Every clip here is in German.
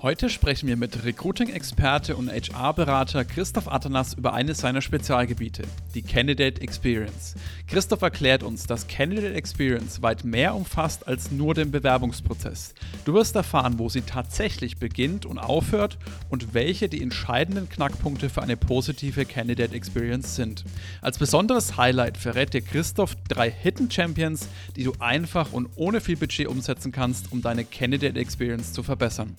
Heute sprechen wir mit Recruiting-Experte und HR-Berater Christoph Atanas über eines seiner Spezialgebiete, die Candidate Experience. Christoph erklärt uns, dass Candidate Experience weit mehr umfasst als nur den Bewerbungsprozess. Du wirst erfahren, wo sie tatsächlich beginnt und aufhört und welche die entscheidenden Knackpunkte für eine positive Candidate Experience sind. Als besonderes Highlight verrät dir Christoph drei Hidden Champions, die du einfach und ohne viel Budget umsetzen kannst, um deine Candidate Experience zu verbessern.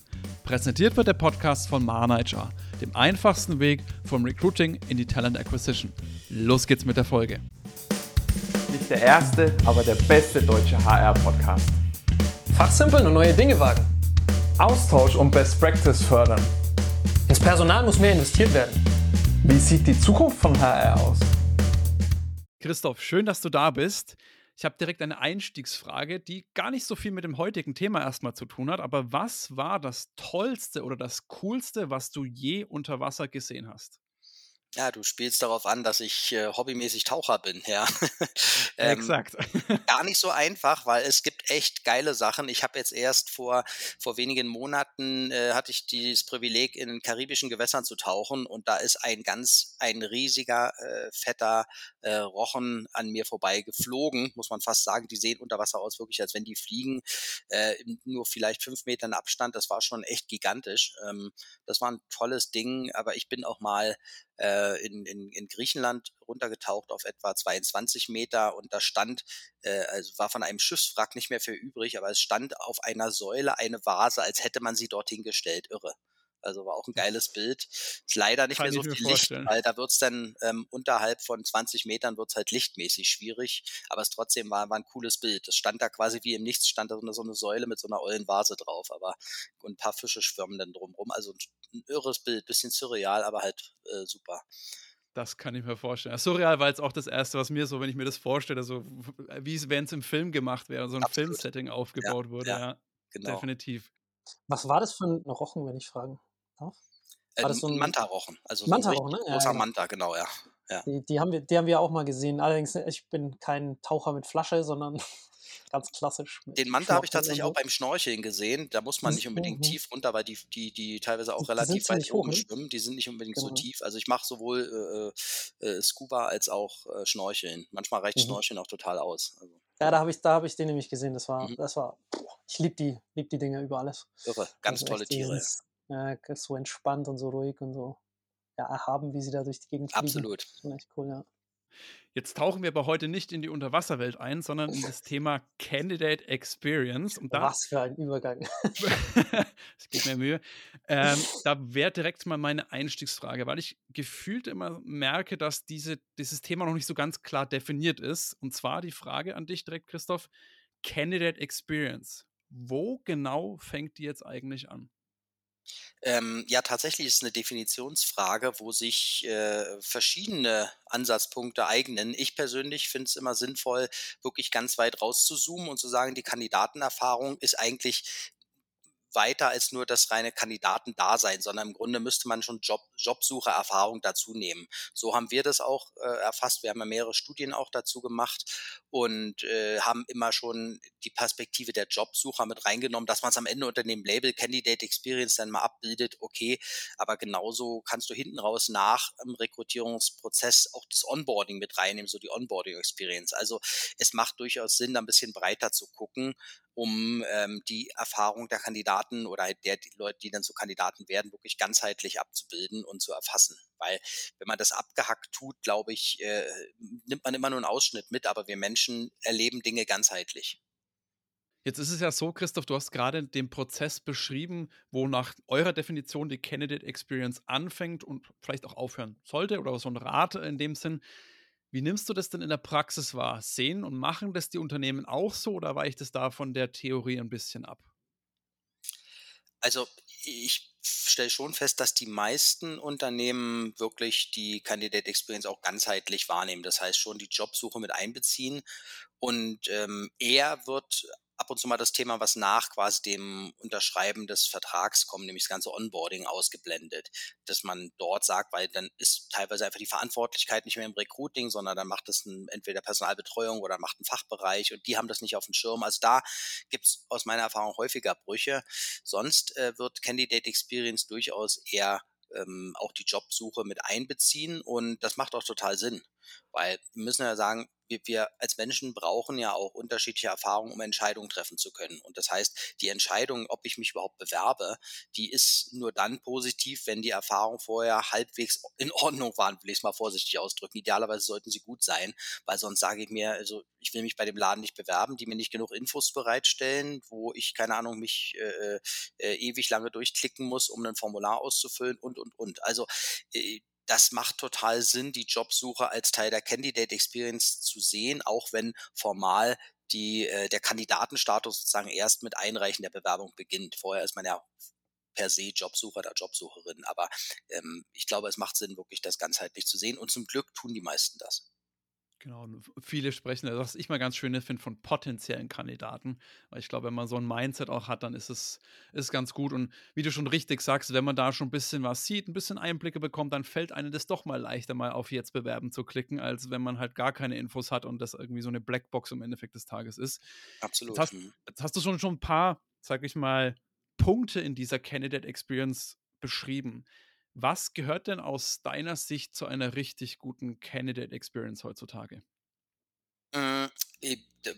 Präsentiert wird der Podcast von Mana HR, dem einfachsten Weg vom Recruiting in die Talent Acquisition. Los geht's mit der Folge. Nicht der erste, aber der beste deutsche HR-Podcast. Fachsimpeln und neue Dinge wagen. Austausch und Best Practice fördern. Ins Personal muss mehr investiert werden. Wie sieht die Zukunft von HR aus? Christoph, schön, dass du da bist. Ich habe direkt eine Einstiegsfrage, die gar nicht so viel mit dem heutigen Thema erstmal zu tun hat. Aber was war das Tollste oder das Coolste, was du je unter Wasser gesehen hast? Ja, du spielst darauf an, dass ich äh, hobbymäßig Taucher bin, ja. ähm, Exakt. gar nicht so einfach, weil es gibt echt geile Sachen. Ich habe jetzt erst vor vor wenigen Monaten äh, hatte ich dieses Privileg, in karibischen Gewässern zu tauchen und da ist ein ganz ein riesiger äh, fetter äh, Rochen an mir vorbei geflogen, muss man fast sagen. Die sehen unter Wasser aus wirklich, als wenn die fliegen. Äh, nur vielleicht fünf Metern Abstand. Das war schon echt gigantisch. Ähm, das war ein tolles Ding, aber ich bin auch mal äh, in, in, in Griechenland runtergetaucht auf etwa 22 Meter und da stand, äh, also war von einem Schiffswrack nicht mehr für übrig, aber es stand auf einer Säule eine Vase, als hätte man sie dorthin gestellt. Irre. Also war auch ein geiles Bild. Ist leider nicht Kann mehr so viel Licht, weil da wird's dann ähm, unterhalb von 20 Metern wird's halt lichtmäßig schwierig. Aber es trotzdem war, war ein cooles Bild. Es stand da quasi wie im Nichts, stand da so eine, so eine Säule mit so einer ollen Vase drauf, aber und ein paar Fische schwimmen dann drumrum. Also ein, ein irres Bild, bisschen surreal, aber halt äh, super. Das kann ich mir vorstellen. Surreal war jetzt auch das Erste, was mir so, wenn ich mir das vorstelle, so wie es, wenn es im Film gemacht wäre, so ein Absolut. Filmsetting aufgebaut ja, wurde. Ja, ja genau. definitiv. Was war das für ein Rochen, wenn ich fragen darf? War das so ein Manta-Rochen. Also Manta-Rochen, so ne? Großer ja, Manta, genau, ja. ja. Die, die, haben wir, die haben wir auch mal gesehen. Allerdings, ich bin kein Taucher mit Flasche, sondern ganz klassisch. Den Manta habe ich tatsächlich auch beim Schnorcheln gesehen. Da muss man nicht unbedingt mhm. tief runter, weil die, die, die teilweise auch die relativ weit oben ne? schwimmen. Die sind nicht unbedingt genau. so tief. Also ich mache sowohl äh, äh, Scuba als auch äh, Schnorcheln. Manchmal reicht mhm. Schnorcheln auch total aus. Also, ja, da habe ich, hab ich den nämlich gesehen. Das war, mhm. das war, ich liebe die, lieb die Dinger über alles. Irre, ganz also tolle Tiere. Ja, so entspannt und so ruhig und so ja, erhaben, wie sie da durch die Gegend fliegen. Absolut. Schon echt cool, ja. Jetzt tauchen wir aber heute nicht in die Unterwasserwelt ein, sondern in das Thema Candidate Experience. Und da, Was für ein Übergang. es gibt mir Mühe. Ähm, da wäre direkt mal meine Einstiegsfrage, weil ich gefühlt immer merke, dass diese, dieses Thema noch nicht so ganz klar definiert ist. Und zwar die Frage an dich direkt, Christoph: Candidate Experience. Wo genau fängt die jetzt eigentlich an? Ähm, ja, tatsächlich ist es eine Definitionsfrage, wo sich äh, verschiedene Ansatzpunkte eignen. Ich persönlich finde es immer sinnvoll, wirklich ganz weit rauszuzoomen und zu sagen, die Kandidatenerfahrung ist eigentlich weiter als nur das reine Kandidatendasein, sondern im Grunde müsste man schon Job, Jobsuchererfahrung dazu nehmen. So haben wir das auch äh, erfasst. Wir haben ja mehrere Studien auch dazu gemacht und äh, haben immer schon die Perspektive der Jobsucher mit reingenommen, dass man es am Ende unter dem Label Candidate Experience dann mal abbildet, okay, aber genauso kannst du hinten raus nach im Rekrutierungsprozess auch das Onboarding mit reinnehmen, so die Onboarding Experience. Also es macht durchaus Sinn, da ein bisschen breiter zu gucken um ähm, die Erfahrung der Kandidaten oder halt der die Leute, die dann so Kandidaten werden, wirklich ganzheitlich abzubilden und zu erfassen. Weil wenn man das abgehackt tut, glaube ich, äh, nimmt man immer nur einen Ausschnitt mit, aber wir Menschen erleben Dinge ganzheitlich. Jetzt ist es ja so, Christoph, du hast gerade den Prozess beschrieben, wo nach eurer Definition die Candidate Experience anfängt und vielleicht auch aufhören sollte oder so ein Rat in dem Sinn. Wie nimmst du das denn in der Praxis wahr? Sehen und machen das die Unternehmen auch so oder weicht es da von der Theorie ein bisschen ab? Also ich stelle schon fest, dass die meisten Unternehmen wirklich die Candidate Experience auch ganzheitlich wahrnehmen. Das heißt schon die Jobsuche mit einbeziehen und ähm, eher wird ab und zu mal das Thema, was nach quasi dem Unterschreiben des Vertrags kommt, nämlich das ganze Onboarding ausgeblendet. Dass man dort sagt, weil dann ist teilweise einfach die Verantwortlichkeit nicht mehr im Recruiting, sondern dann macht es entweder Personalbetreuung oder macht ein Fachbereich und die haben das nicht auf dem Schirm. Also da gibt es aus meiner Erfahrung häufiger Brüche. Sonst äh, wird Candidate Experience durchaus eher ähm, auch die Jobsuche mit einbeziehen und das macht auch total Sinn, weil wir müssen ja sagen, wir, wir als Menschen brauchen ja auch unterschiedliche Erfahrungen, um Entscheidungen treffen zu können. Und das heißt, die Entscheidung, ob ich mich überhaupt bewerbe, die ist nur dann positiv, wenn die Erfahrungen vorher halbwegs in Ordnung waren, will ich es mal vorsichtig ausdrücken. Idealerweise sollten sie gut sein, weil sonst sage ich mir, also ich will mich bei dem Laden nicht bewerben, die mir nicht genug Infos bereitstellen, wo ich, keine Ahnung, mich äh, äh, ewig lange durchklicken muss, um ein Formular auszufüllen und, und, und. Also äh, das macht total Sinn, die Jobsuche als Teil der Candidate Experience zu sehen, auch wenn formal die, äh, der Kandidatenstatus sozusagen erst mit Einreichen der Bewerbung beginnt. Vorher ist man ja per se Jobsucher oder Jobsucherin. Aber ähm, ich glaube, es macht Sinn, wirklich das ganzheitlich zu sehen. Und zum Glück tun die meisten das. Genau, viele sprechen, also was ich mal ganz schön finde, von potenziellen Kandidaten. Weil ich glaube, wenn man so ein Mindset auch hat, dann ist es ist ganz gut. Und wie du schon richtig sagst, wenn man da schon ein bisschen was sieht, ein bisschen Einblicke bekommt, dann fällt einem das doch mal leichter, mal auf Jetzt bewerben zu klicken, als wenn man halt gar keine Infos hat und das irgendwie so eine Blackbox im Endeffekt des Tages ist. Absolut. Jetzt hast, mhm. jetzt hast du schon, schon ein paar, sag ich mal, Punkte in dieser Candidate Experience beschrieben. Was gehört denn aus deiner Sicht zu einer richtig guten Candidate Experience heutzutage? Hm,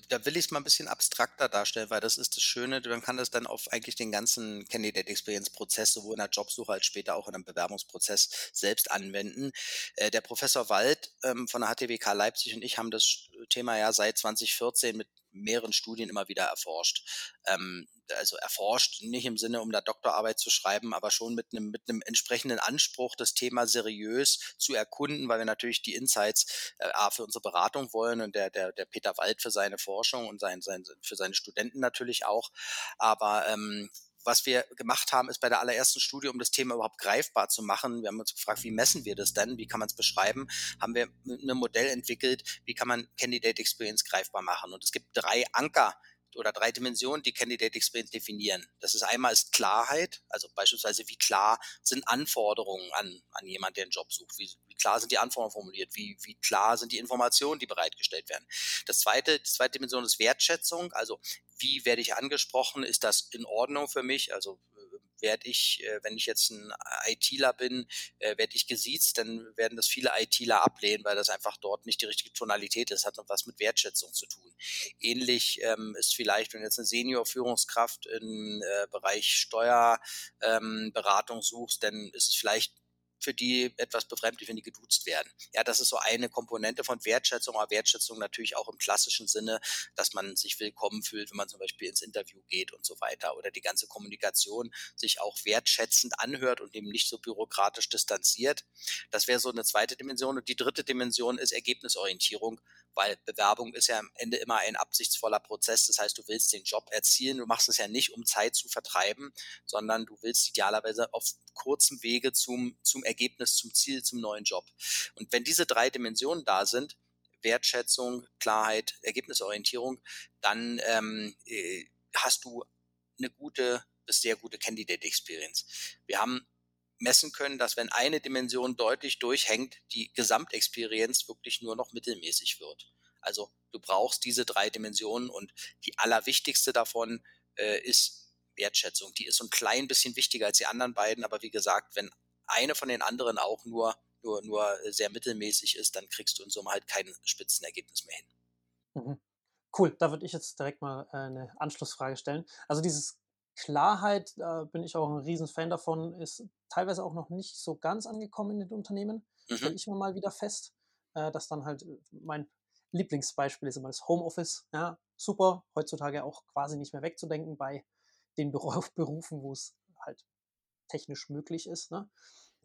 da will ich es mal ein bisschen abstrakter darstellen, weil das ist das Schöne, man kann das dann auf eigentlich den ganzen Candidate Experience Prozess, sowohl in der Jobsuche als später auch in einem Bewerbungsprozess selbst anwenden. Äh, der Professor Wald ähm, von der HTWK Leipzig und ich haben das Thema ja seit 2014 mit mehreren Studien immer wieder erforscht. Ähm, also erforscht, nicht im Sinne, um da Doktorarbeit zu schreiben, aber schon mit einem, mit einem entsprechenden Anspruch, das Thema seriös zu erkunden, weil wir natürlich die Insights äh, für unsere Beratung wollen und der, der, der Peter Wald für seine Forschung und sein, sein, für seine Studenten natürlich auch. Aber ähm, was wir gemacht haben, ist bei der allerersten Studie, um das Thema überhaupt greifbar zu machen, wir haben uns gefragt, wie messen wir das denn, wie kann man es beschreiben, haben wir ein Modell entwickelt, wie kann man Candidate Experience greifbar machen. Und es gibt drei Anker, oder drei Dimensionen, die Candidate Experience definieren. Das ist einmal ist Klarheit, also beispielsweise wie klar sind Anforderungen an, an jemand, der einen Job sucht, wie klar sind die Anforderungen formuliert, wie, wie klar sind die Informationen, die bereitgestellt werden. Das zweite, die zweite Dimension ist Wertschätzung, also wie werde ich angesprochen, ist das in Ordnung für mich, also werde ich, äh, wenn ich jetzt ein ITler bin, äh, werde ich gesiezt, dann werden das viele ITler ablehnen, weil das einfach dort nicht die richtige Tonalität ist, hat noch was mit Wertschätzung zu tun. Ähnlich ähm, ist vielleicht, wenn du jetzt eine Senior-Führungskraft im äh, Bereich Steuerberatung ähm, suchst, dann ist es vielleicht für die etwas befremdlich, wenn die geduzt werden. Ja, das ist so eine Komponente von Wertschätzung, aber Wertschätzung natürlich auch im klassischen Sinne, dass man sich willkommen fühlt, wenn man zum Beispiel ins Interview geht und so weiter oder die ganze Kommunikation sich auch wertschätzend anhört und eben nicht so bürokratisch distanziert. Das wäre so eine zweite Dimension. Und die dritte Dimension ist Ergebnisorientierung, weil Bewerbung ist ja am Ende immer ein absichtsvoller Prozess. Das heißt, du willst den Job erzielen. Du machst es ja nicht, um Zeit zu vertreiben, sondern du willst idealerweise auf kurzem Wege zum, zum Ergebnis, zum Ziel, zum neuen Job. Und wenn diese drei Dimensionen da sind, Wertschätzung, Klarheit, Ergebnisorientierung, dann ähm, äh, hast du eine gute bis sehr gute Candidate Experience. Wir haben messen können, dass wenn eine Dimension deutlich durchhängt, die Gesamtexperience wirklich nur noch mittelmäßig wird. Also du brauchst diese drei Dimensionen und die allerwichtigste davon äh, ist Wertschätzung. Die ist so ein klein bisschen wichtiger als die anderen beiden, aber wie gesagt, wenn eine von den anderen auch nur, nur, nur sehr mittelmäßig ist, dann kriegst du in Summe halt kein Spitzenergebnis mehr hin. Mhm. Cool, da würde ich jetzt direkt mal äh, eine Anschlussfrage stellen. Also dieses Klarheit, da bin ich auch ein Riesenfan davon, ist teilweise auch noch nicht so ganz angekommen in den Unternehmen. Mhm. Stelle ich mir mal wieder fest, äh, dass dann halt äh, mein Lieblingsbeispiel ist immer das Homeoffice. Ja, super, heutzutage auch quasi nicht mehr wegzudenken bei den Berufen, wo es halt technisch möglich ist. Ne?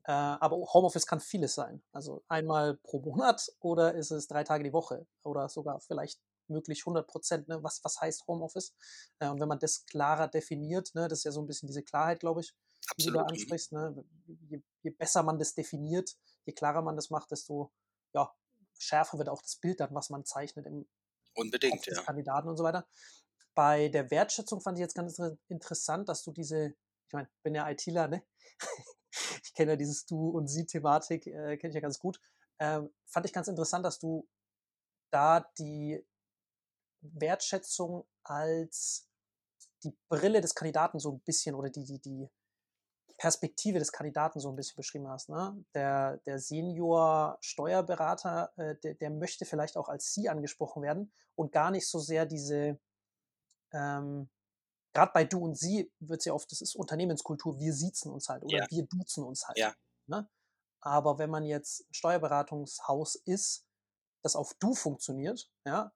Äh, aber Homeoffice kann vieles sein. Also einmal pro Monat oder ist es drei Tage die Woche oder sogar vielleicht möglich 100 Prozent. Ne? Was, was heißt Homeoffice? Äh, und wenn man das klarer definiert, ne, das ist ja so ein bisschen diese Klarheit, glaube ich, Absolut. die du da ansprichst. Ne? Je, je, besser man das definiert, je klarer man das macht, desto ja, schärfer wird auch das Bild dann, was man zeichnet im Unbedingt, ja. Kandidaten und so weiter. bei der Wertschätzung fand ich jetzt ganz interessant, dass du diese, ich meine, bin ja ITler, ne? ich kenne ja dieses Du- und Sie-Thematik, äh, kenne ich ja ganz gut. Ähm, fand ich ganz interessant, dass du da die Wertschätzung als die Brille des Kandidaten so ein bisschen oder die, die, die Perspektive des Kandidaten so ein bisschen beschrieben hast. Ne? Der, der Senior-Steuerberater, äh, der, der möchte vielleicht auch als Sie angesprochen werden und gar nicht so sehr diese, ähm, gerade bei Du und Sie wird es ja oft, das ist Unternehmenskultur, wir siezen uns halt oder Ja. wir duzen uns halt. Ja. Ne? Aber wenn man jetzt ein Steuerberatungshaus ist, das auf Du funktioniert, ja,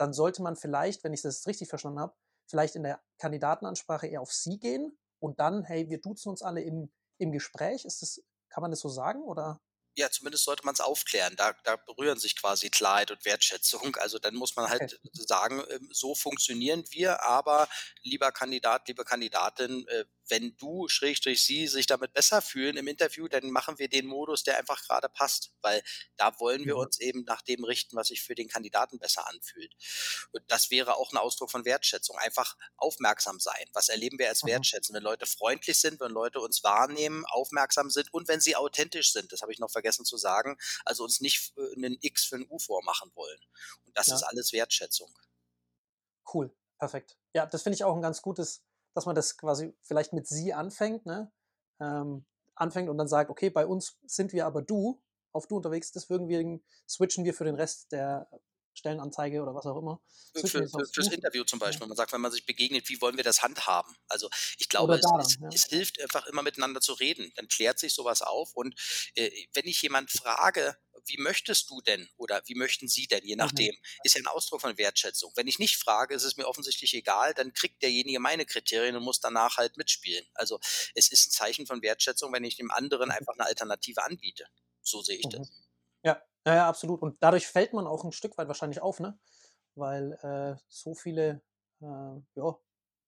dann sollte man vielleicht, wenn ich das richtig verstanden habe, vielleicht in der Kandidatenansprache eher auf Sie gehen und dann, hey, wir duzen uns alle im, im Gespräch. Ist das, kann man das so sagen? Oder? Ja, zumindest sollte man es aufklären. Da, da berühren sich quasi Klarheit und Wertschätzung. Also dann muss man halt Okay. sagen, ähm, so funktionieren wir, aber lieber Kandidat, liebe Kandidatin, äh, wenn du, Schrägstrich sie, sich damit besser fühlen im Interview, dann machen wir den Modus, der einfach gerade passt, weil da wollen wir Mhm. uns eben nach dem richten, was sich für den Kandidaten besser anfühlt. Und das wäre auch ein Ausdruck von Wertschätzung. Einfach aufmerksam sein. Was erleben wir als Mhm. Wertschätzen? Wenn Leute freundlich sind, wenn Leute uns wahrnehmen, aufmerksam sind und wenn sie authentisch sind, das habe ich noch vergessen zu sagen, also uns nicht äh, einen X für ein U vormachen wollen. Und das Ja. ist alles Wertschätzung. Cool, perfekt. Ja, das finde ich auch ein ganz gutes, dass man das quasi vielleicht mit Sie anfängt, ne? Ähm, anfängt und dann sagt, okay, bei uns sind wir aber du, auf du unterwegs, deswegen switchen wir für den Rest der Stellenanzeige oder was auch immer. Für, für, fürs. Interview zum. Beispiel. Man sagt, wenn man sich begegnet, wie wollen wir das handhaben? Also ich glaube, es, es, ja. es hilft einfach immer miteinander zu reden. Dann klärt sich sowas auf. Und äh, wenn ich jemand frage, wie möchtest du denn oder wie möchten Sie denn, je Mhm. nachdem, ist ja ein Ausdruck von Wertschätzung. Wenn ich nicht frage, ist es mir offensichtlich egal, dann kriegt derjenige meine Kriterien und muss danach halt mitspielen. Also es ist ein Zeichen von Wertschätzung, wenn ich dem anderen einfach eine Alternative anbiete. So sehe ich Mhm. das. Ja, ja, ja, absolut. Und dadurch fällt man auch ein Stück weit wahrscheinlich auf, ne? Weil äh, so viele, äh, ja,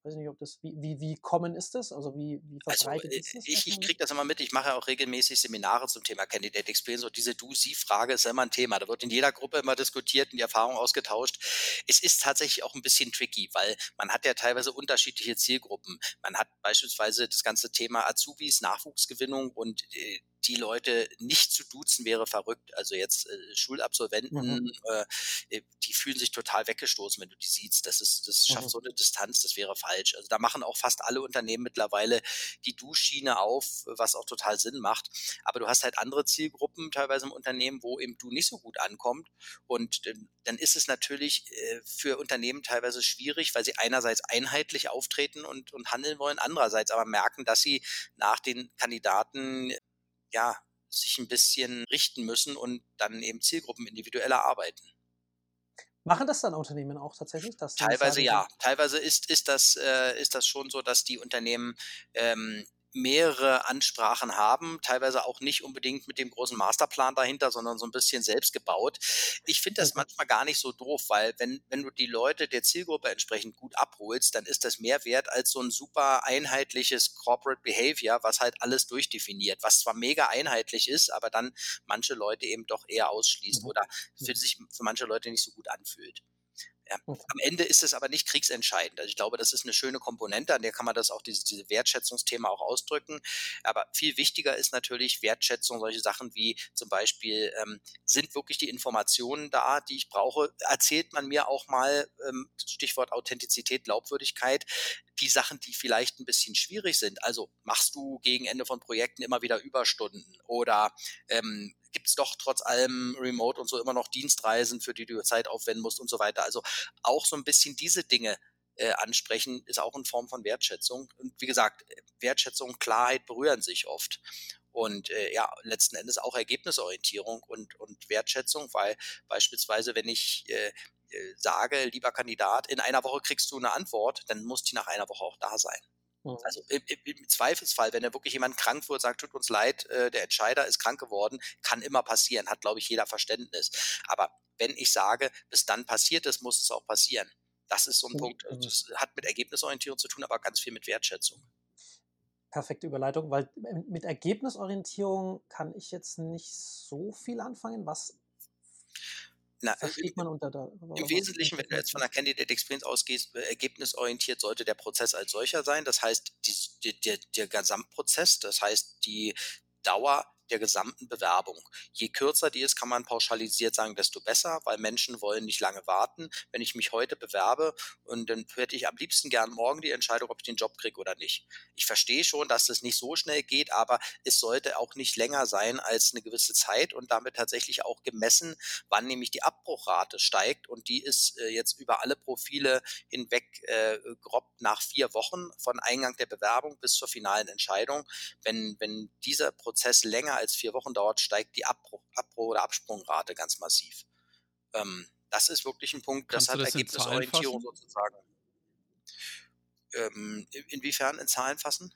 weiß nicht, ob das, wie, wie, wie common ist das? Also wie, wie Also verbreitet äh, ist das? ich, ich kriege das immer mit, ich mache auch regelmäßig Seminare zum Thema Candidate Experience und diese Du-Sie-Frage ist immer ein Thema. Da wird in jeder Gruppe immer diskutiert und die Erfahrung ausgetauscht. Es ist tatsächlich auch ein bisschen tricky, weil man hat ja teilweise unterschiedliche Zielgruppen. Man hat beispielsweise das ganze Thema Azubis, Nachwuchsgewinnung und äh, die Leute nicht zu duzen wäre verrückt. Also jetzt äh, Schulabsolventen, äh, die fühlen sich total weggestoßen, wenn du die siehst. Das ist, das schafft Mhm. so eine Distanz, das wäre falsch. Also da machen auch fast alle Unternehmen mittlerweile die Du-Schiene auf, was auch total Sinn macht. Aber du hast halt andere Zielgruppen teilweise im Unternehmen, wo eben du nicht so gut ankommt. Und ähm, dann ist es natürlich äh, für Unternehmen teilweise schwierig, weil sie einerseits einheitlich auftreten und, und handeln wollen, andererseits aber merken, dass sie nach den Kandidaten ja sich ein bisschen richten müssen und dann eben Zielgruppen individueller arbeiten. Machen das dann Unternehmen auch tatsächlich? Dass Teilweise ja. Teilweise ist, ist, das, äh, ist das schon so, dass die Unternehmen ähm, mehrere Ansprachen haben, teilweise auch nicht unbedingt mit dem großen Masterplan dahinter, sondern so ein bisschen selbst gebaut. Ich finde das Okay. manchmal gar nicht so doof, weil wenn, wenn du die Leute der Zielgruppe entsprechend gut abholst, dann ist das mehr wert als so ein super einheitliches Corporate Behavior, was halt alles durchdefiniert, was zwar mega einheitlich ist, aber dann manche Leute eben doch eher ausschließt Mhm. oder für sich für manche Leute nicht so gut anfühlt. Ja. Am Ende ist es aber nicht kriegsentscheidend. Also ich glaube, das ist eine schöne Komponente, an der kann man das auch, diese, diese Wertschätzungsthema auch ausdrücken. Aber viel wichtiger ist natürlich Wertschätzung, solche Sachen wie zum Beispiel, ähm, sind wirklich die Informationen da, die ich brauche? Erzählt man mir auch mal, ähm, Stichwort Authentizität, Glaubwürdigkeit, die Sachen, die vielleicht ein bisschen schwierig sind. Also machst du gegen Ende von Projekten immer wieder Überstunden oder ähm, gibt es doch trotz allem Remote und so immer noch Dienstreisen, für die du Zeit aufwenden musst und so weiter. Also auch so ein bisschen diese Dinge äh, ansprechen, ist auch eine Form von Wertschätzung. Und wie gesagt, Wertschätzung, Klarheit berühren sich oft. Und äh, ja, letzten Endes auch Ergebnisorientierung und, und Wertschätzung, weil beispielsweise, wenn ich äh, äh, sage, lieber Kandidat, in einer Woche kriegst du eine Antwort, dann muss die nach einer Woche auch da sein. Mhm. Also im, Zweifelsfall, wenn da wirklich jemand krank wird, sagt, tut uns leid, äh, der Entscheider ist krank geworden, kann immer passieren, hat, glaube ich, jeder Verständnis. Aber wenn ich sage, bis dann passiert ist, muss es auch passieren. Das ist so ein Mhm. Punkt, also das hat mit Ergebnisorientierung zu tun, aber ganz viel mit Wertschätzung. Perfekte Überleitung, weil m- mit Ergebnisorientierung kann ich jetzt nicht so viel anfangen. Was Na, versteht man unter der. Im Wesentlichen, wenn du jetzt von der Candidate Experience ausgehst, äh, ergebnisorientiert sollte der Prozess als solcher sein. Das heißt, die, die, der Gesamtprozess, das heißt die Dauer der gesamten Bewerbung. Je kürzer die ist, kann man pauschalisiert sagen, desto besser, weil Menschen wollen nicht lange warten. Wenn ich mich heute bewerbe und dann hätte ich am liebsten gern morgen die Entscheidung, ob ich den Job kriege oder nicht. Ich verstehe schon, dass das nicht so schnell geht, aber es sollte auch nicht länger sein als eine gewisse Zeit und damit tatsächlich auch gemessen, wann nämlich die Abbruchrate steigt und die ist äh, jetzt über alle Profile hinweg äh, grob nach vier Wochen von Eingang der Bewerbung bis zur finalen Entscheidung. Wenn, wenn dieser Prozess länger als vier Wochen dauert, steigt die Abbruch, Abbruch oder Absprungrate ganz massiv. Ähm, das ist wirklich ein Punkt, Kannst das hat das Ergebnisorientierung sozusagen. Ähm, inwiefern in Zahlen fassen?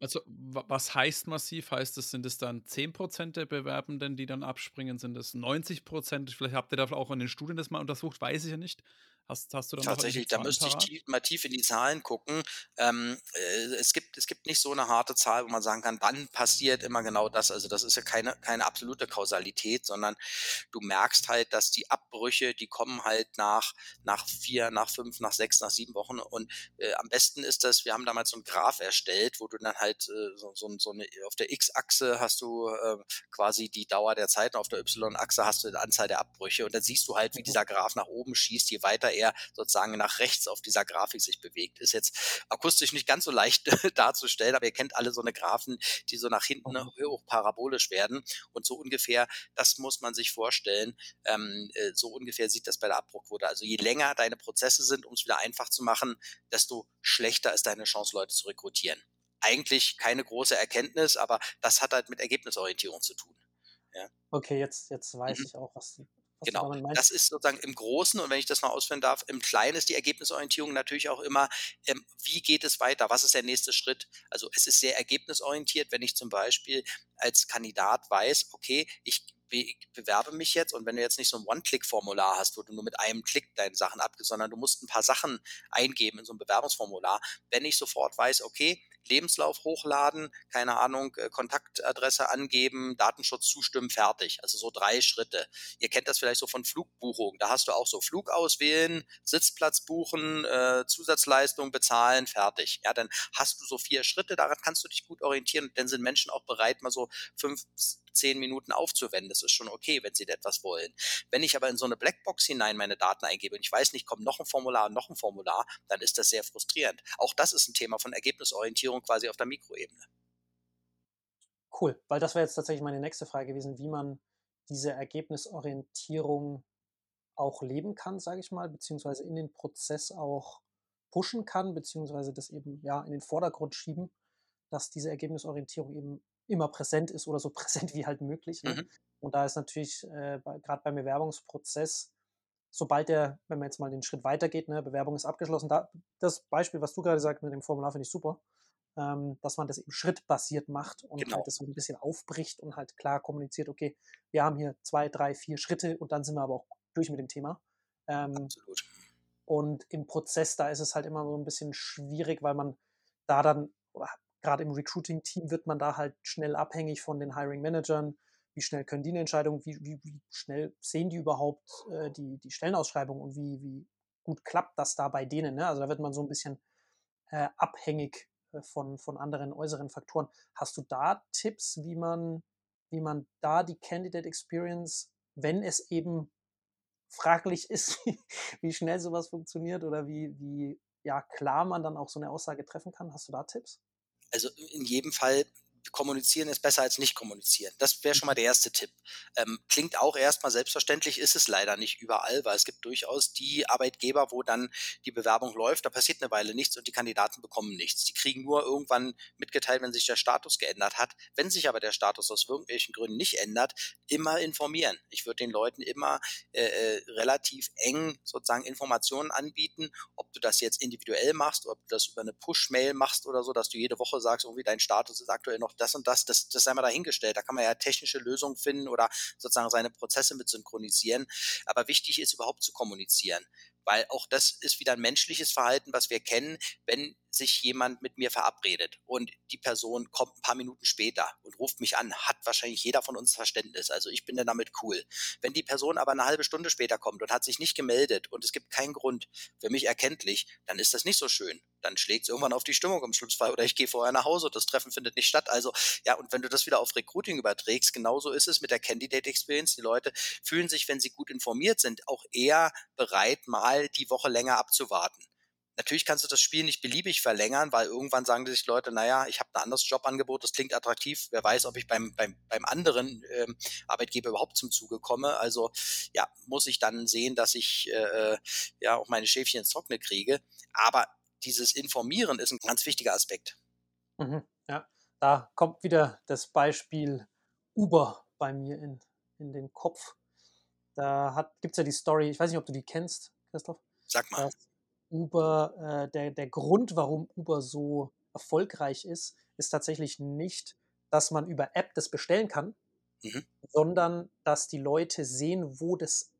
Also, was heißt massiv? Heißt es, sind es dann 10% der Bewerbenden, die dann abspringen? Sind es 90%? Vielleicht habt ihr da auch in den Studien das mal untersucht, weiß ich ja nicht. Hast, hast du dann Tatsächlich, da müsste ich tief, mal tief in die Zahlen gucken. Ähm, äh, es, gibt, es gibt nicht so eine harte Zahl, wo man sagen kann, dann passiert immer genau das. Also das ist ja keine, keine absolute Kausalität, sondern du merkst halt, dass die Abbrüche, die kommen halt nach, nach vier, nach fünf, nach sechs, nach sieben Wochen. Und äh, am besten ist das, wir haben damals so ein Graph erstellt, wo du dann halt äh, so, so, so eine, auf der X-Achse hast du äh, quasi die Dauer der Zeit und auf der Y-Achse hast du die Anzahl der Abbrüche. Und dann siehst du halt, wie mhm. dieser Graph nach oben schießt, je weiter er sozusagen nach rechts auf dieser Grafik sich bewegt. Ist jetzt akustisch nicht ganz so leicht darzustellen, aber ihr kennt alle so eine Graphen, die so nach hinten mhm. hoch parabolisch werden. Und so ungefähr, das muss man sich vorstellen, ähm, äh, so ungefähr sieht das bei der Abbruchquote. Also je länger deine Prozesse sind, um es wieder einfach zu machen, desto schlechter ist deine Chance, Leute zu rekrutieren. Eigentlich keine große Erkenntnis, aber das hat halt mit Ergebnisorientierung zu tun. Ja. Okay, jetzt, jetzt weiß mhm. ich auch, was die Genau, das ist sozusagen im Großen und wenn ich das noch ausführen darf, im Kleinen ist die Ergebnisorientierung natürlich auch immer, ähm, wie geht es weiter, was ist der nächste Schritt? Also es ist sehr ergebnisorientiert, wenn ich zum Beispiel als Kandidat weiß, okay, ich bewerbe mich jetzt und wenn du jetzt nicht so ein One-Click-Formular hast, wo du nur mit einem Klick deine Sachen abgibst, sondern du musst ein paar Sachen eingeben in so ein Bewerbungsformular, wenn ich sofort weiß, okay, Lebenslauf hochladen, keine Ahnung, äh, Kontaktadresse angeben, Datenschutz zustimmen, fertig. Also so drei Schritte. Ihr kennt das vielleicht so von Flugbuchungen. Da hast du auch so Flug auswählen, Sitzplatz buchen, äh, Zusatzleistung bezahlen, fertig. Ja, dann hast du so vier Schritte, daran kannst du dich gut orientieren. Dann sind Menschen auch bereit, mal so fünf, zehn Minuten aufzuwenden. Das ist schon okay, wenn sie etwas wollen. Wenn ich aber in so eine Blackbox hinein meine Daten eingebe und ich weiß nicht, kommt noch ein Formular, noch ein Formular, dann ist das sehr frustrierend. Auch das ist ein Thema von Ergebnisorientierung quasi auf der Mikroebene. Cool, weil das wäre jetzt tatsächlich meine nächste Frage gewesen, wie man diese Ergebnisorientierung auch leben kann, sage ich mal, beziehungsweise in den Prozess auch pushen kann, beziehungsweise das eben ja in den Vordergrund schieben, dass diese Ergebnisorientierung eben immer präsent ist oder so präsent wie halt möglich. Ne? Mhm. Und da ist natürlich äh, gerade beim Bewerbungsprozess, sobald der, wenn man jetzt mal den Schritt weitergeht, ne, Bewerbung ist abgeschlossen, da, das Beispiel, was du gerade sagst mit dem Formular, finde ich super, ähm, dass man das eben schrittbasiert macht und genau. halt das so ein bisschen aufbricht und halt klar kommuniziert, okay, wir haben hier zwei, drei, vier Schritte und dann sind wir aber auch durch mit dem Thema. Ähm, Absolut. Und im Prozess, da ist es halt immer so ein bisschen schwierig, weil man da dann, gerade im Recruiting-Team wird man da halt schnell abhängig von den Hiring-Managern. Wie schnell können die eine Entscheidung, wie, wie, wie schnell sehen die überhaupt äh, die, die Stellenausschreibung und wie, wie gut klappt das da bei denen. Ne? Also da wird man so ein bisschen äh, abhängig äh, von, von anderen äußeren Faktoren. Hast du da Tipps, wie man, wie man da die Candidate Experience, wenn es eben fraglich ist, wie schnell sowas funktioniert oder wie, wie ja, klar man dann auch so eine Aussage treffen kann? Hast du da Tipps? Also in jedem Fall kommunizieren ist besser als nicht kommunizieren. Das wäre schon mal der erste Tipp. Ähm, klingt auch erstmal selbstverständlich, ist es leider nicht überall, weil es gibt durchaus die Arbeitgeber, wo dann die Bewerbung läuft, da passiert eine Weile nichts und die Kandidaten bekommen nichts. Die kriegen nur irgendwann mitgeteilt, wenn sich der Status geändert hat. Wenn sich aber der Status aus irgendwelchen Gründen nicht ändert, immer informieren. Ich würde den Leuten immer äh, äh relativ eng sozusagen Informationen anbieten, ob du das jetzt individuell machst, ob du das über eine Push-Mail machst oder so, dass du jede Woche sagst, irgendwie dein Status ist aktuell noch das und das, das, das sei mal dahingestellt. Da kann man ja technische Lösungen finden oder sozusagen seine Prozesse mit synchronisieren. Aber wichtig ist überhaupt zu kommunizieren weil auch das ist wieder ein menschliches Verhalten, was wir kennen. Wenn sich jemand mit mir verabredet und die Person kommt ein paar Minuten später und ruft mich an, hat wahrscheinlich jeder von uns Verständnis. Also ich bin dann damit cool. Wenn die Person aber eine halbe Stunde später kommt und hat sich nicht gemeldet und es gibt keinen Grund für mich erkenntlich, dann ist das nicht so schön. Dann schlägt es irgendwann auf die Stimmung im Schlimmsten oder ich gehe vorher nach Hause und das Treffen findet nicht statt. Also ja, und wenn du das wieder auf Recruiting überträgst, genauso ist es mit der Candidate Experience. Die Leute fühlen sich, wenn sie gut informiert sind, auch eher bereit, mal die Woche länger abzuwarten. Natürlich kannst du das Spiel nicht beliebig verlängern, weil irgendwann sagen sich Leute, naja, ich habe ein anderes Jobangebot, das klingt attraktiv, wer weiß, ob ich beim, beim, beim anderen ähm, Arbeitgeber überhaupt zum Zuge komme. Also ja, muss ich dann sehen, dass ich äh, ja auch meine Schäfchen ins Trockene kriege. Aber dieses Informieren ist ein ganz wichtiger Aspekt. Mhm, ja, da kommt wieder das Beispiel Uber bei mir in, in den Kopf. Da gibt es ja die Story, ich weiß nicht, ob du die kennst, Christoph. Sag mal. Dass Uber, äh, der, der Grund, warum Uber so erfolgreich ist, ist tatsächlich nicht, dass man über App das bestellen kann, mhm. sondern dass die Leute sehen, wo das,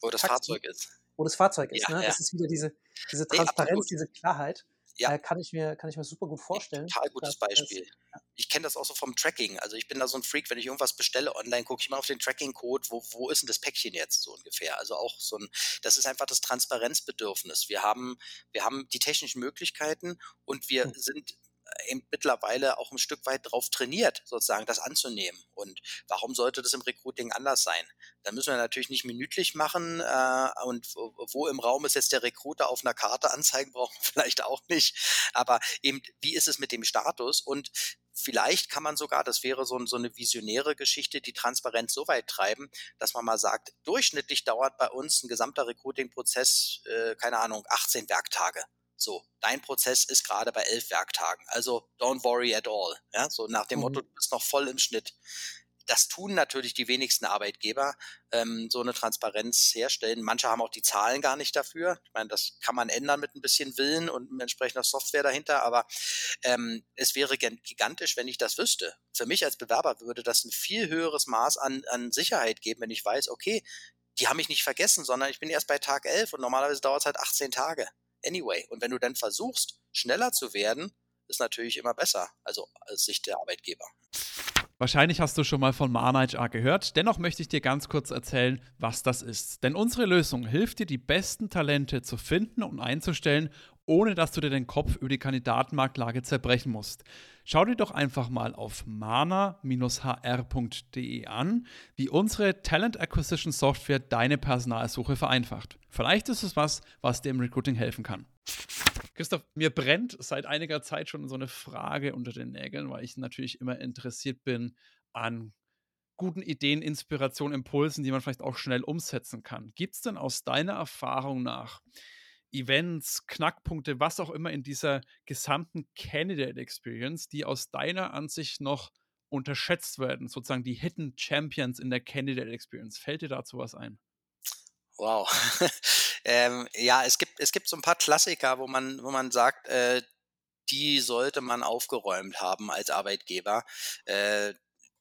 wo das Fahrzeug ist. Wo das Fahrzeug ist. Ja, ne? ja. Das ist wieder diese, diese Transparenz, nee, diese Klarheit. Ja. Äh, kann, ich mir, kann ich mir super gut vorstellen. Total gutes Beispiel. Ich kenne das auch so vom Tracking. Also ich bin da so ein Freak, wenn ich irgendwas bestelle online, gucke ich mal auf den Tracking-Code, wo, wo ist denn das Päckchen jetzt so ungefähr? Also auch so ein, das ist einfach das Transparenzbedürfnis. Wir haben, wir haben die technischen Möglichkeiten und wir hm. sind eben mittlerweile auch ein Stück weit drauf trainiert, sozusagen das anzunehmen. Und warum sollte das im Recruiting anders sein? Da müssen wir natürlich nicht minütlich machen äh, und wo im Raum ist jetzt der Recruiter auf einer Karte anzeigen, brauchen wir vielleicht auch nicht. Aber eben, wie ist es mit dem Status? Und vielleicht kann man sogar, das wäre so, so, eine visionäre Geschichte, die Transparenz so weit treiben, dass man mal sagt, durchschnittlich dauert bei uns ein gesamter Recruiting-Prozess, äh, keine Ahnung, 18 Werktage. So, dein Prozess ist gerade bei elf Werktagen. Also don't worry at all. Ja, so nach dem mhm. Motto, du bist noch voll im Schnitt. Das tun natürlich die wenigsten Arbeitgeber, ähm, so eine Transparenz herstellen. Manche haben auch die Zahlen gar nicht dafür. Ich meine, das kann man ändern mit ein bisschen Willen und entsprechender Software dahinter, aber ähm, es wäre gigantisch, wenn ich das wüsste. Für mich als Bewerber würde das ein viel höheres Maß an, an Sicherheit geben, wenn ich weiß, okay, die haben mich nicht vergessen, sondern ich bin erst bei Tag 11 und normalerweise dauert es halt 18 Tage anyway. Und wenn du dann versuchst, schneller zu werden, ist natürlich immer besser, also aus Sicht der Arbeitgeber. Wahrscheinlich hast du schon mal von Mana HR gehört. Dennoch möchte ich dir ganz kurz erzählen, was das ist. Denn unsere Lösung hilft dir, die besten Talente zu finden und einzustellen, ohne dass du dir den Kopf über die Kandidatenmarktlage zerbrechen musst. Schau dir doch einfach mal auf mana-hr.de an, wie unsere Talent Acquisition Software deine Personalsuche vereinfacht. Vielleicht ist es was, was dir im Recruiting helfen kann. Christoph, mir brennt seit einiger Zeit schon so eine Frage unter den Nägeln, weil ich natürlich immer interessiert bin an guten Ideen, Inspirationen, Impulsen, die man vielleicht auch schnell umsetzen kann. Gibt es denn aus deiner Erfahrung nach Events, Knackpunkte, was auch immer in dieser gesamten Candidate Experience, die aus deiner Ansicht noch unterschätzt werden, sozusagen die Hidden Champions in der Candidate Experience. Fällt dir dazu was ein? Wow. ähm, ja, es gibt, es gibt so ein paar Klassiker, wo man, wo man sagt, äh, die sollte man aufgeräumt haben als Arbeitgeber. Äh,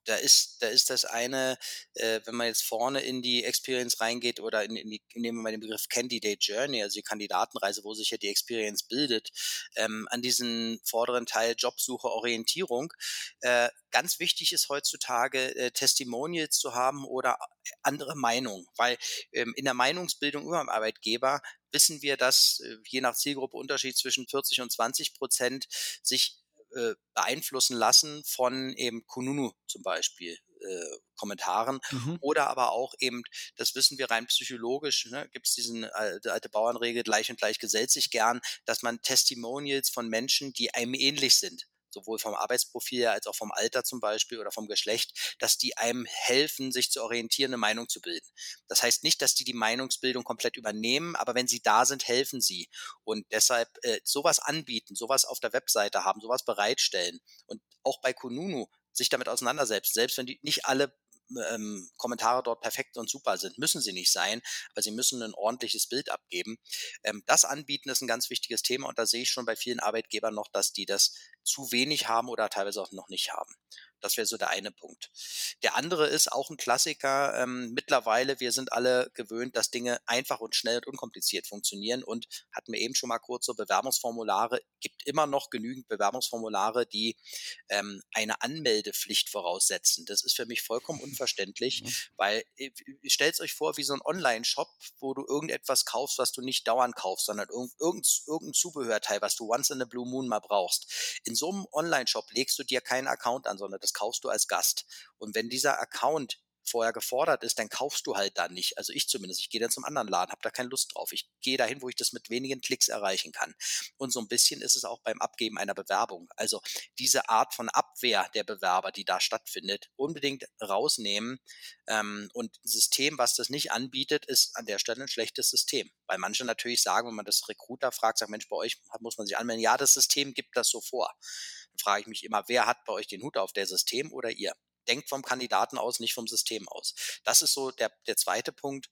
da ist, da ist das eine, äh, wenn man jetzt vorne in die Experience reingeht oder in, in die, nehmen wir mal den Begriff Candidate Journey, also die Kandidatenreise, wo sich ja die Experience bildet, ähm, an diesen vorderen Teil Jobsuche, Orientierung. Äh, ganz wichtig ist heutzutage äh, Testimonials zu haben oder andere Meinungen, weil ähm, in der Meinungsbildung über dem Arbeitgeber wissen wir, dass äh, je nach Zielgruppe Unterschied zwischen 40 und 20 Prozent sich äh, beeinflussen lassen von eben Kununu zum Beispiel. Äh, Kommentaren mhm. oder aber auch eben, das wissen wir rein psychologisch, ne, gibt es diesen alte, alte Bauernregel, gleich und gleich gesellt sich gern, dass man Testimonials von Menschen, die einem ähnlich sind, sowohl vom Arbeitsprofil als auch vom Alter zum Beispiel oder vom Geschlecht, dass die einem helfen, sich zu orientieren, eine Meinung zu bilden. Das heißt nicht, dass die die Meinungsbildung komplett übernehmen, aber wenn sie da sind, helfen sie. Und deshalb äh, sowas anbieten, sowas auf der Webseite haben, sowas bereitstellen und auch bei Kununu sich damit auseinandersetzen, selbst wenn die nicht alle ähm, Kommentare dort perfekt und super sind. Müssen sie nicht sein, aber sie müssen ein ordentliches Bild abgeben. Ähm, das Anbieten ist ein ganz wichtiges Thema und da sehe ich schon bei vielen Arbeitgebern noch, dass die das zu wenig haben oder teilweise auch noch nicht haben. Das wäre so der eine Punkt. Der andere ist auch ein Klassiker. Ähm, mittlerweile, wir sind alle gewöhnt, dass Dinge einfach und schnell und unkompliziert funktionieren und hatten wir eben schon mal kurz so Bewerbungsformulare. Gibt immer noch genügend Bewerbungsformulare, die ähm, eine Anmeldepflicht voraussetzen. Das ist für mich vollkommen unverständlich, mhm. weil äh, stellt euch vor wie so ein Online-Shop, wo du irgendetwas kaufst, was du nicht dauernd kaufst, sondern irgendein, irgendein Zubehörteil, was du once in a blue moon mal brauchst. In so einem Online-Shop legst du dir keinen Account an, sondern das kaufst du als Gast. Und wenn dieser Account vorher gefordert ist, dann kaufst du halt dann nicht. Also ich zumindest. Ich gehe dann zum anderen Laden, habe da keine Lust drauf. Ich gehe dahin, wo ich das mit wenigen Klicks erreichen kann. Und so ein bisschen ist es auch beim Abgeben einer Bewerbung. Also diese Art von Abwehr der Bewerber, die da stattfindet, unbedingt rausnehmen. Ähm, und ein System, was das nicht anbietet, ist an der Stelle ein schlechtes System. Weil manche natürlich sagen, wenn man das Recruiter fragt, sagt, Mensch, bei euch muss man sich anmelden. Ja, das System gibt das so vor. Frage ich mich immer, wer hat bei euch den Hut auf, der System oder ihr? denkt vom Kandidaten aus, nicht vom System aus. Das ist so der, der zweite Punkt.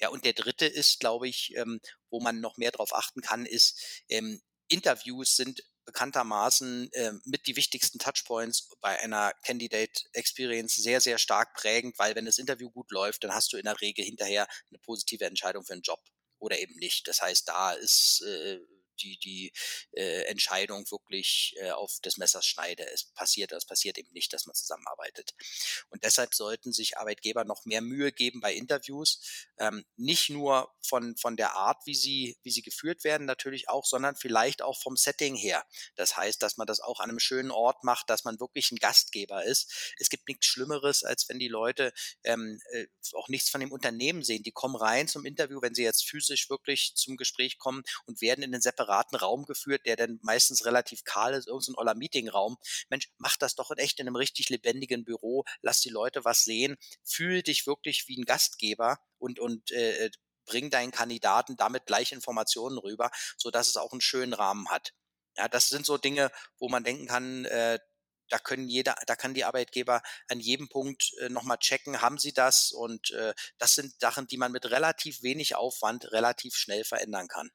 Ja, und der dritte ist, glaube ich, ähm, wo man noch mehr darauf achten kann, ist, ähm, Interviews sind bekanntermaßen äh, mit die wichtigsten Touchpoints bei einer Candidate Experience sehr, sehr stark prägend, weil wenn das Interview gut läuft, dann hast du in der Regel hinterher eine positive Entscheidung für einen Job oder eben nicht. Das heißt, da ist äh, die, die äh, Entscheidung wirklich äh, auf des Messers schneide. Es passiert, es passiert eben nicht, dass man zusammenarbeitet. Und deshalb sollten sich Arbeitgeber noch mehr Mühe geben bei Interviews, ähm, nicht nur von, von der Art, wie sie, wie sie geführt werden, natürlich auch, sondern vielleicht auch vom Setting her. Das heißt, dass man das auch an einem schönen Ort macht, dass man wirklich ein Gastgeber ist. Es gibt nichts Schlimmeres, als wenn die Leute ähm, äh, auch nichts von dem Unternehmen sehen. Die kommen rein zum Interview, wenn sie jetzt physisch wirklich zum Gespräch kommen und werden in den separaten separaten Raum geführt, der dann meistens relativ kahl ist, irgendein oller Meetingraum. Mensch, mach das doch in echt in einem richtig lebendigen Büro, lass die Leute was sehen, fühl dich wirklich wie ein Gastgeber und, und äh, bring deinen Kandidaten damit gleich Informationen rüber, so dass es auch einen schönen Rahmen hat. Ja, das sind so Dinge, wo man denken kann, äh, da können jeder, da kann die Arbeitgeber an jedem Punkt äh, nochmal checken, haben sie das? Und äh, das sind Sachen, die man mit relativ wenig Aufwand relativ schnell verändern kann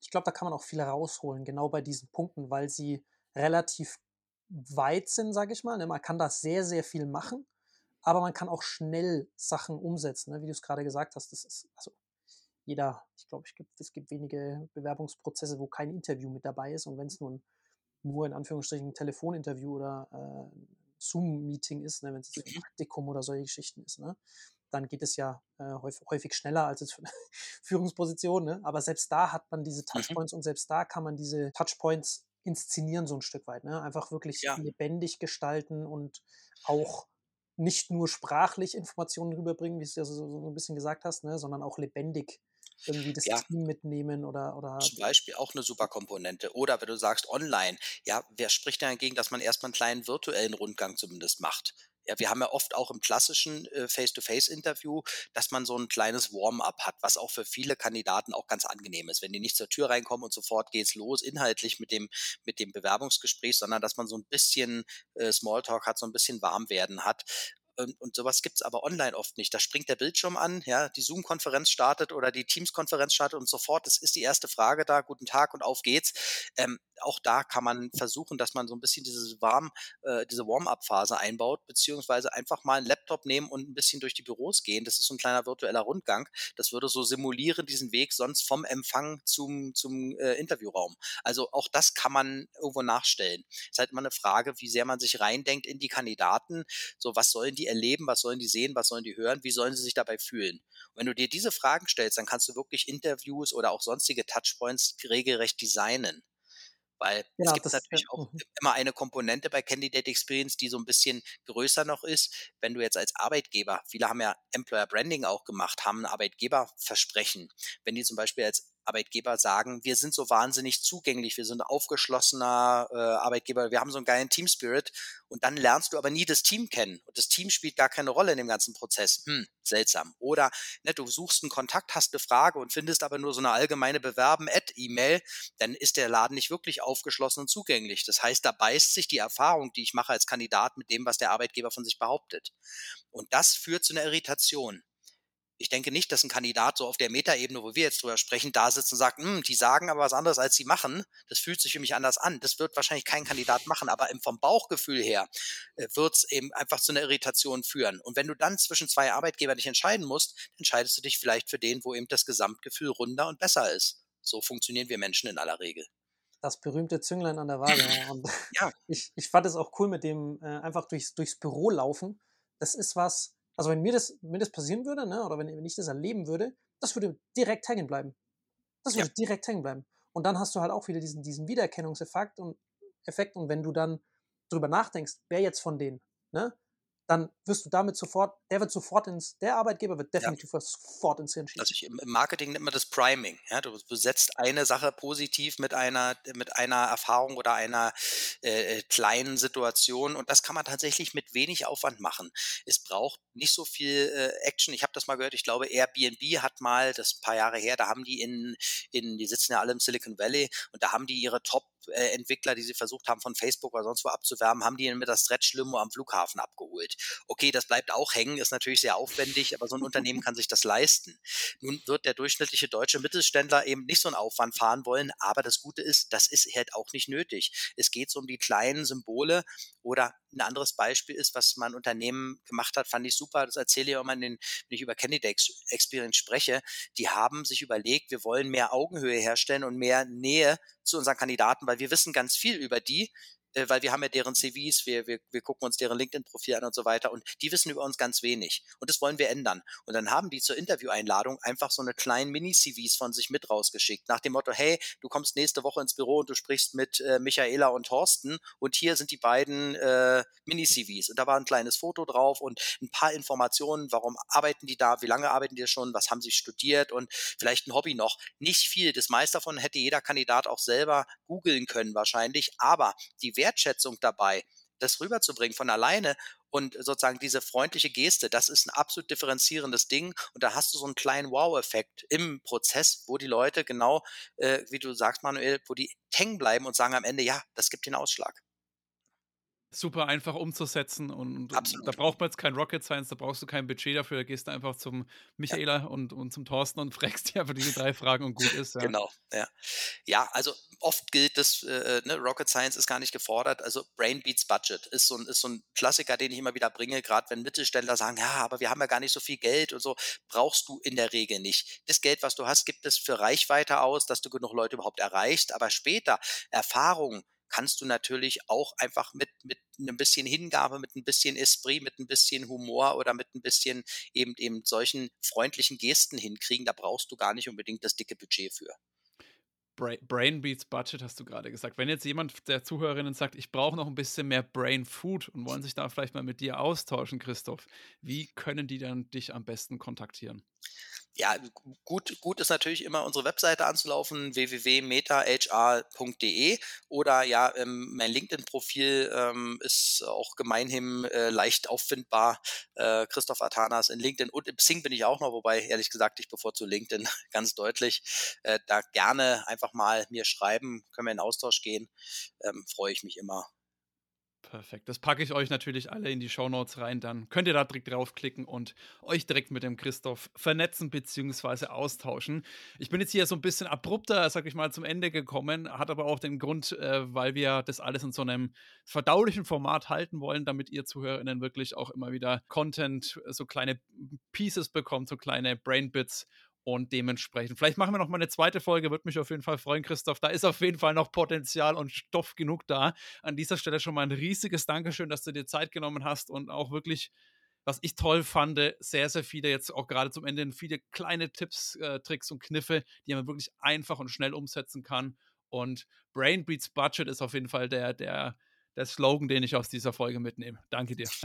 ich glaube, da kann man auch viel rausholen, genau bei diesen Punkten, weil sie relativ weit sind, sage ich mal. Ne? Man kann da sehr, sehr viel machen, aber man kann auch schnell Sachen umsetzen, ne? wie du es gerade gesagt hast. Das ist, also jeder, ich glaube, es gibt wenige Bewerbungsprozesse, wo kein Interview mit dabei ist. Und wenn es nur, ein, nur in Anführungsstrichen ein Telefoninterview oder äh, Zoom-Meeting ist, ne? wenn es ein mhm. Praktikum oder solche Geschichten ist, ne? Dann geht es ja äh, häufig, häufig, schneller als eine Führungsposition. Ne? Aber selbst da hat man diese mhm. Touchpoints mhm. und selbst da kann man diese Touchpoints inszenieren so ein Stück weit. Ne? Einfach wirklich ja. lebendig gestalten und auch nicht nur sprachlich Informationen rüberbringen, wie du ja so, so ein bisschen gesagt hast, ne? sondern auch lebendig irgendwie das ja. Team mitnehmen oder, oder. Zum Beispiel auch eine super Komponente. Oder wenn du sagst online, ja, wer spricht dagegen, dass man erstmal einen kleinen virtuellen Rundgang zumindest macht? Ja, wir haben ja oft auch im klassischen äh, Face-to-Face-Interview, dass man so ein kleines Warm-up hat, was auch für viele Kandidaten auch ganz angenehm ist. Wenn die nicht zur Tür reinkommen und sofort geht's los, inhaltlich mit dem, mit dem Bewerbungsgespräch, sondern dass man so ein bisschen äh, Smalltalk hat, so ein bisschen Warmwerden hat. Und, und sowas gibt's aber online oft nicht. Da springt der Bildschirm an, ja, die Zoom-Konferenz startet oder die Teams-Konferenz startet und sofort, das ist die erste Frage da, guten Tag und auf geht's. Ähm, auch da kann man versuchen, dass man so ein bisschen diese warm, äh, diese Warm-up-Phase einbaut, beziehungsweise einfach mal einen Laptop nehmen und ein bisschen durch die Büros gehen. Das ist so ein kleiner virtueller Rundgang. Das würde so simulieren, diesen Weg sonst vom Empfang zum, zum äh, Interviewraum. Also auch das kann man irgendwo nachstellen. Es ist halt immer eine Frage, wie sehr man sich reindenkt in die Kandidaten. So, was sollen die erleben, was sollen die sehen, was sollen die hören, wie sollen sie sich dabei fühlen? Und wenn du dir diese Fragen stellst, dann kannst du wirklich Interviews oder auch sonstige Touchpoints regelrecht designen. Weil genau, es gibt natürlich ja. auch mhm. immer eine Komponente bei Candidate Experience, die so ein bisschen größer noch ist. Wenn du jetzt als Arbeitgeber, viele haben ja Employer Branding auch gemacht, haben ein Arbeitgeberversprechen. Wenn die zum Beispiel als Arbeitgeber sagen, wir sind so wahnsinnig zugänglich, wir sind aufgeschlossener äh, Arbeitgeber, wir haben so einen geilen Team Spirit und dann lernst du aber nie das Team kennen und das Team spielt gar keine Rolle in dem ganzen Prozess. Hm, seltsam. Oder ne, du suchst einen Kontakt, hast eine Frage und findest aber nur so eine allgemeine Bewerben-Ad-E-Mail, dann ist der Laden nicht wirklich aufgeschlossen und zugänglich. Das heißt, da beißt sich die Erfahrung, die ich mache als Kandidat mit dem, was der Arbeitgeber von sich behauptet. Und das führt zu einer Irritation. Ich denke nicht, dass ein Kandidat so auf der Metaebene, wo wir jetzt drüber sprechen, da sitzt und sagt, hm, die sagen aber was anderes, als sie machen. Das fühlt sich für mich anders an. Das wird wahrscheinlich kein Kandidat machen, aber vom Bauchgefühl her äh, wird es eben einfach zu einer Irritation führen. Und wenn du dann zwischen zwei Arbeitgebern dich entscheiden musst, entscheidest du dich vielleicht für den, wo eben das Gesamtgefühl runder und besser ist. So funktionieren wir Menschen in aller Regel das berühmte Zünglein an der Waage. Und ja. ich, ich fand es auch cool mit dem äh, einfach durchs, durchs Büro laufen. Das ist was, also wenn mir das, mir das passieren würde, ne, oder wenn, wenn ich das erleben würde, das würde direkt hängen bleiben. Das würde ja. direkt hängen bleiben. Und dann hast du halt auch wieder diesen, diesen Wiedererkennungseffekt und Effekt. Und wenn du dann drüber nachdenkst, wer jetzt von denen, ne, dann wirst du damit sofort, der wird sofort ins, der Arbeitgeber wird definitiv ja. sofort ins Hirn schießen. Also ich, im, Marketing nennt man das Priming. Ja? Du, du, setzt eine Sache positiv mit einer, mit einer Erfahrung oder einer äh, äh, kleinen Situation und das kann man tatsächlich mit wenig Aufwand machen. Es braucht nicht so viel äh, Action. Ich habe das mal gehört, ich glaube Airbnb hat mal, das ein paar Jahre her, da haben die in, in die sitzen ja alle im Silicon Valley und da haben die ihre Top Entwickler, die sie versucht haben, von Facebook oder sonst wo abzuwerben, haben die mit der Stretch-Limo am Flughafen abgeholt. Okay, das bleibt auch hängen, ist natürlich sehr aufwendig, aber so ein Unternehmen kann sich das leisten. Nun wird der durchschnittliche deutsche Mittelständler eben nicht so einen Aufwand fahren wollen, aber das Gute ist, das ist halt auch nicht nötig. Es geht so um die kleinen Symbole oder ein anderes Beispiel ist, was mein Unternehmen gemacht hat, fand ich super. Das erzähle ich auch mal, wenn ich über Candidate Experience spreche. Die haben sich überlegt, wir wollen mehr Augenhöhe herstellen und mehr Nähe zu unseren Kandidaten, weil wir wissen ganz viel über die äh, weil wir haben ja deren CVs, wir, wir, wir gucken uns deren LinkedIn-Profil an und so weiter und die wissen über uns ganz wenig und das wollen wir ändern. Und dann haben die zur Intervieweinladung einfach so eine kleinen Mini-CVs von sich mit rausgeschickt, nach dem Motto, hey, du kommst nächste Woche ins Büro und du sprichst mit äh, Michaela und Thorsten und hier sind die beiden äh, Mini-CVs und da war ein kleines Foto drauf und ein paar Informationen, warum arbeiten die da, wie lange arbeiten die schon, was haben sie studiert und vielleicht ein Hobby noch. Nicht viel, das meiste davon hätte jeder Kandidat auch selber googeln können wahrscheinlich, aber die Wertschätzung dabei, das rüberzubringen von alleine und sozusagen diese freundliche Geste, das ist ein absolut differenzierendes Ding und da hast du so einen kleinen Wow-Effekt im Prozess, wo die Leute genau, äh, wie du sagst, Manuel, wo die hängen bleiben und sagen am Ende, ja, das gibt den Ausschlag super einfach umzusetzen und Absolut. da braucht man jetzt kein Rocket Science, da brauchst du kein Budget dafür, da gehst du einfach zum Michaela ja. und, und zum Thorsten und fragst dir einfach diese drei Fragen und gut ist. Ja. Genau, ja. Ja, also oft gilt das, äh, ne, Rocket Science ist gar nicht gefordert, also Brain Beats Budget ist so, ein, ist so ein Klassiker, den ich immer wieder bringe, gerade wenn Mittelständler sagen, ja, aber wir haben ja gar nicht so viel Geld und so, brauchst du in der Regel nicht. Das Geld, was du hast, gibt es für Reichweite aus, dass du genug Leute überhaupt erreichst, aber später Erfahrung, kannst du natürlich auch einfach mit, mit ein bisschen Hingabe, mit ein bisschen Esprit, mit ein bisschen Humor oder mit ein bisschen eben eben solchen freundlichen Gesten hinkriegen. Da brauchst du gar nicht unbedingt das dicke Budget für. Brain Beats Budget hast du gerade gesagt. Wenn jetzt jemand der Zuhörerinnen sagt, ich brauche noch ein bisschen mehr Brain Food und wollen sich da vielleicht mal mit dir austauschen, Christoph, wie können die dann dich am besten kontaktieren? Ja, gut, gut ist natürlich immer unsere Webseite anzulaufen, www.metahr.de oder ja, ähm, mein LinkedIn-Profil ähm, ist auch gemeinhin äh, leicht auffindbar. Äh, Christoph Atanas in LinkedIn und im Xing bin ich auch noch, wobei ehrlich gesagt, ich bevorzuge LinkedIn ganz deutlich. Äh, da gerne einfach mal mir schreiben, können wir in Austausch gehen. Ähm, Freue ich mich immer Perfekt. Das packe ich euch natürlich alle in die Show Notes rein. Dann könnt ihr da direkt draufklicken und euch direkt mit dem Christoph vernetzen bzw. austauschen. Ich bin jetzt hier so ein bisschen abrupter, sag ich mal, zum Ende gekommen, hat aber auch den Grund, äh, weil wir das alles in so einem verdaulichen Format halten wollen, damit ihr ZuhörerInnen wirklich auch immer wieder Content, so kleine Pieces bekommt, so kleine Brainbits und dementsprechend, vielleicht machen wir noch mal eine zweite Folge, würde mich auf jeden Fall freuen, Christoph. Da ist auf jeden Fall noch Potenzial und Stoff genug da. An dieser Stelle schon mal ein riesiges Dankeschön, dass du dir Zeit genommen hast und auch wirklich, was ich toll fand, sehr, sehr viele, jetzt auch gerade zum Ende, viele kleine Tipps, äh, Tricks und Kniffe, die man wirklich einfach und schnell umsetzen kann. Und Brain Beats Budget ist auf jeden Fall der, der der Slogan, den ich aus dieser Folge mitnehme. Danke dir.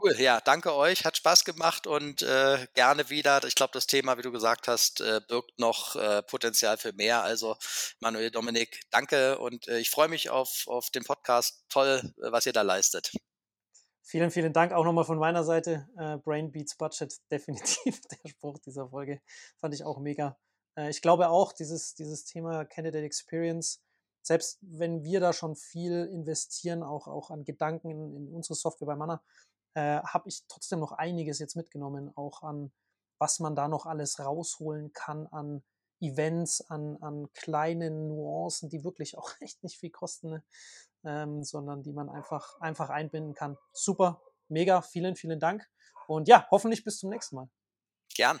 Cool, ja, danke euch. Hat Spaß gemacht und äh, gerne wieder. Ich glaube, das Thema, wie du gesagt hast, äh, birgt noch äh, Potenzial für mehr. Also Manuel, Dominik, danke und äh, ich freue mich auf, auf den Podcast. Toll, äh, was ihr da leistet. Vielen, vielen Dank auch nochmal von meiner Seite. Äh, Brain Beats Budget, definitiv der Spruch dieser Folge. Fand ich auch mega. ich glaube auch, dieses, dieses Thema Candidate Experience selbst wenn wir da schon viel investieren, auch, auch an Gedanken in, in unsere Software bei Mana, äh, habe ich trotzdem noch einiges jetzt mitgenommen, auch an was man da noch alles rausholen kann an Events, an, an kleinen Nuancen, die wirklich auch echt nicht viel kosten, ne? ähm, sondern die man einfach, einfach einbinden kann. Super, mega, vielen, vielen Dank. Und ja, hoffentlich bis zum nächsten Mal. Gern.